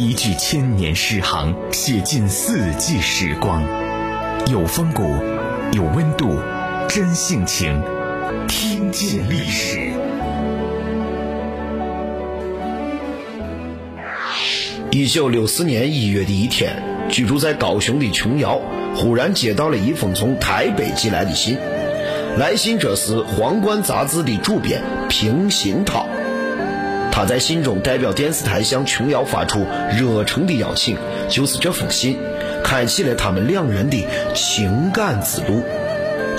一句千年诗行，写尽四季时光，有风骨，有温度，真性情，听见历史。一九六四年一月的一天，居住在高雄的琼瑶忽然接到了一封从台北寄来的信。来信者是《皇冠》杂志的主编平鑫涛。他在信中代表电视台向琼瑶发出热诚的邀请，就是这封信开启了他们两人的情感之路。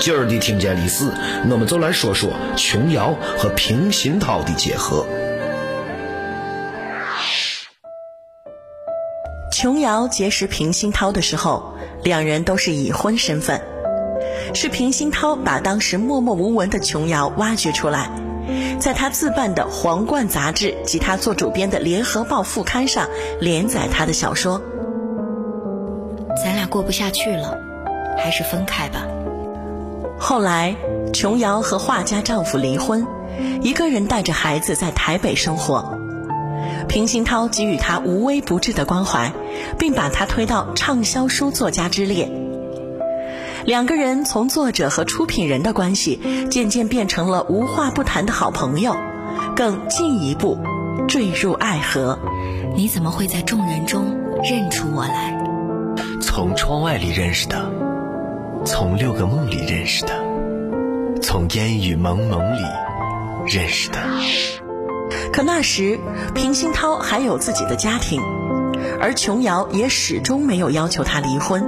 今儿的听见历史，我们就来说说琼瑶和平鑫涛的结合。琼瑶结识平鑫涛的时候，两人都是已婚身份，是平鑫涛把当时默默无闻的琼瑶挖掘出来。在他自办的《皇冠》杂志及他做主编的《联合报》副刊上连载他的小说。咱俩过不下去了，还是分开吧。后来，琼瑶和画家丈夫离婚，一个人带着孩子在台北生活。平鑫涛给予她无微不至的关怀，并把她推到畅销书作家之列。两个人从作者和出品人的关系，渐渐变成了无话不谈的好朋友，更进一步坠入爱河。你怎么会在众人中认出我来？从窗外里认识的，从六个梦里认识的，从烟雨蒙蒙里认识的。可那时，平鑫涛还有自己的家庭，而琼瑶也始终没有要求他离婚。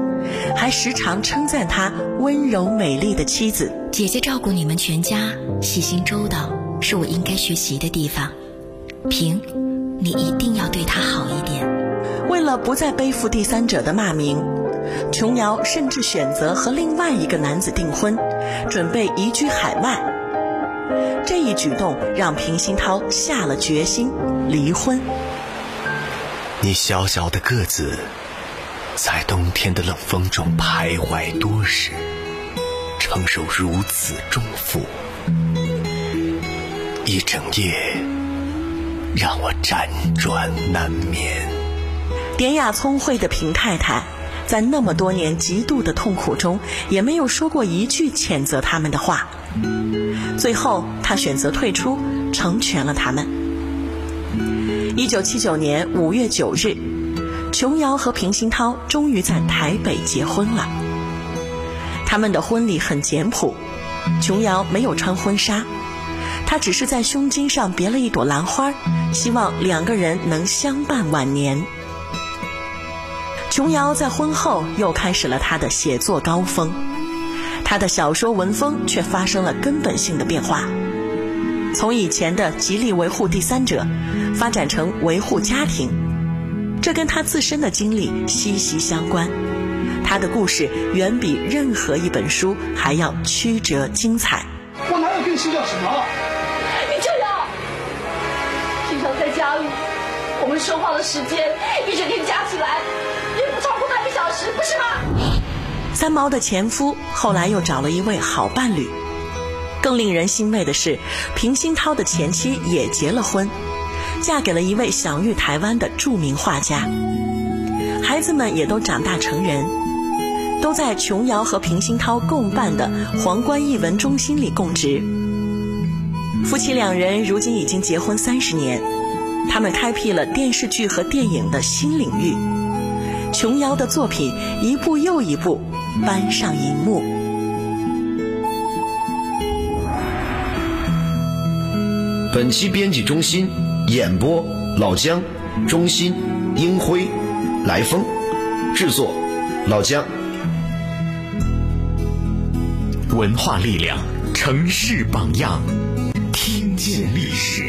还时常称赞他温柔美丽的妻子。姐姐照顾你们全家，细心周到，是我应该学习的地方。平，你一定要对她好一点。为了不再背负第三者的骂名，琼瑶甚至选择和另外一个男子订婚，准备移居海外。这一举动让平鑫涛下了决心离婚。你小小的个子。在冬天的冷风中徘徊多时，承受如此重负，一整夜让我辗转难眠。典雅聪慧的平太太，在那么多年极度的痛苦中，也没有说过一句谴责他们的话。最后，她选择退出，成全了他们。一九七九年五月九日。琼瑶和平鑫涛终于在台北结婚了。他们的婚礼很简朴，琼瑶没有穿婚纱，她只是在胸襟上别了一朵兰花，希望两个人能相伴晚年。琼瑶在婚后又开始了她的写作高峰，她的小说文风却发生了根本性的变化，从以前的极力维护第三者，发展成维护家庭。这跟他自身的经历息息相关，他的故事远比任何一本书还要曲折精彩。我哪有跟你计较什么？你这样！平常在家里，我们说话的时间一整天加起来也不超过半个小时，不是吗？三毛的前夫后来又找了一位好伴侣，更令人欣慰的是，平鑫涛的前妻也结了婚。嫁给了一位享誉台湾的著名画家，孩子们也都长大成人，都在琼瑶和平鑫涛共办的皇冠艺文中心里供职。夫妻两人如今已经结婚三十年，他们开辟了电视剧和电影的新领域，琼瑶的作品一部又一部搬上荧幕。本期编辑中心。演播：老姜，中心：英辉，来风，制作：老姜。文化力量，城市榜样，听见历史。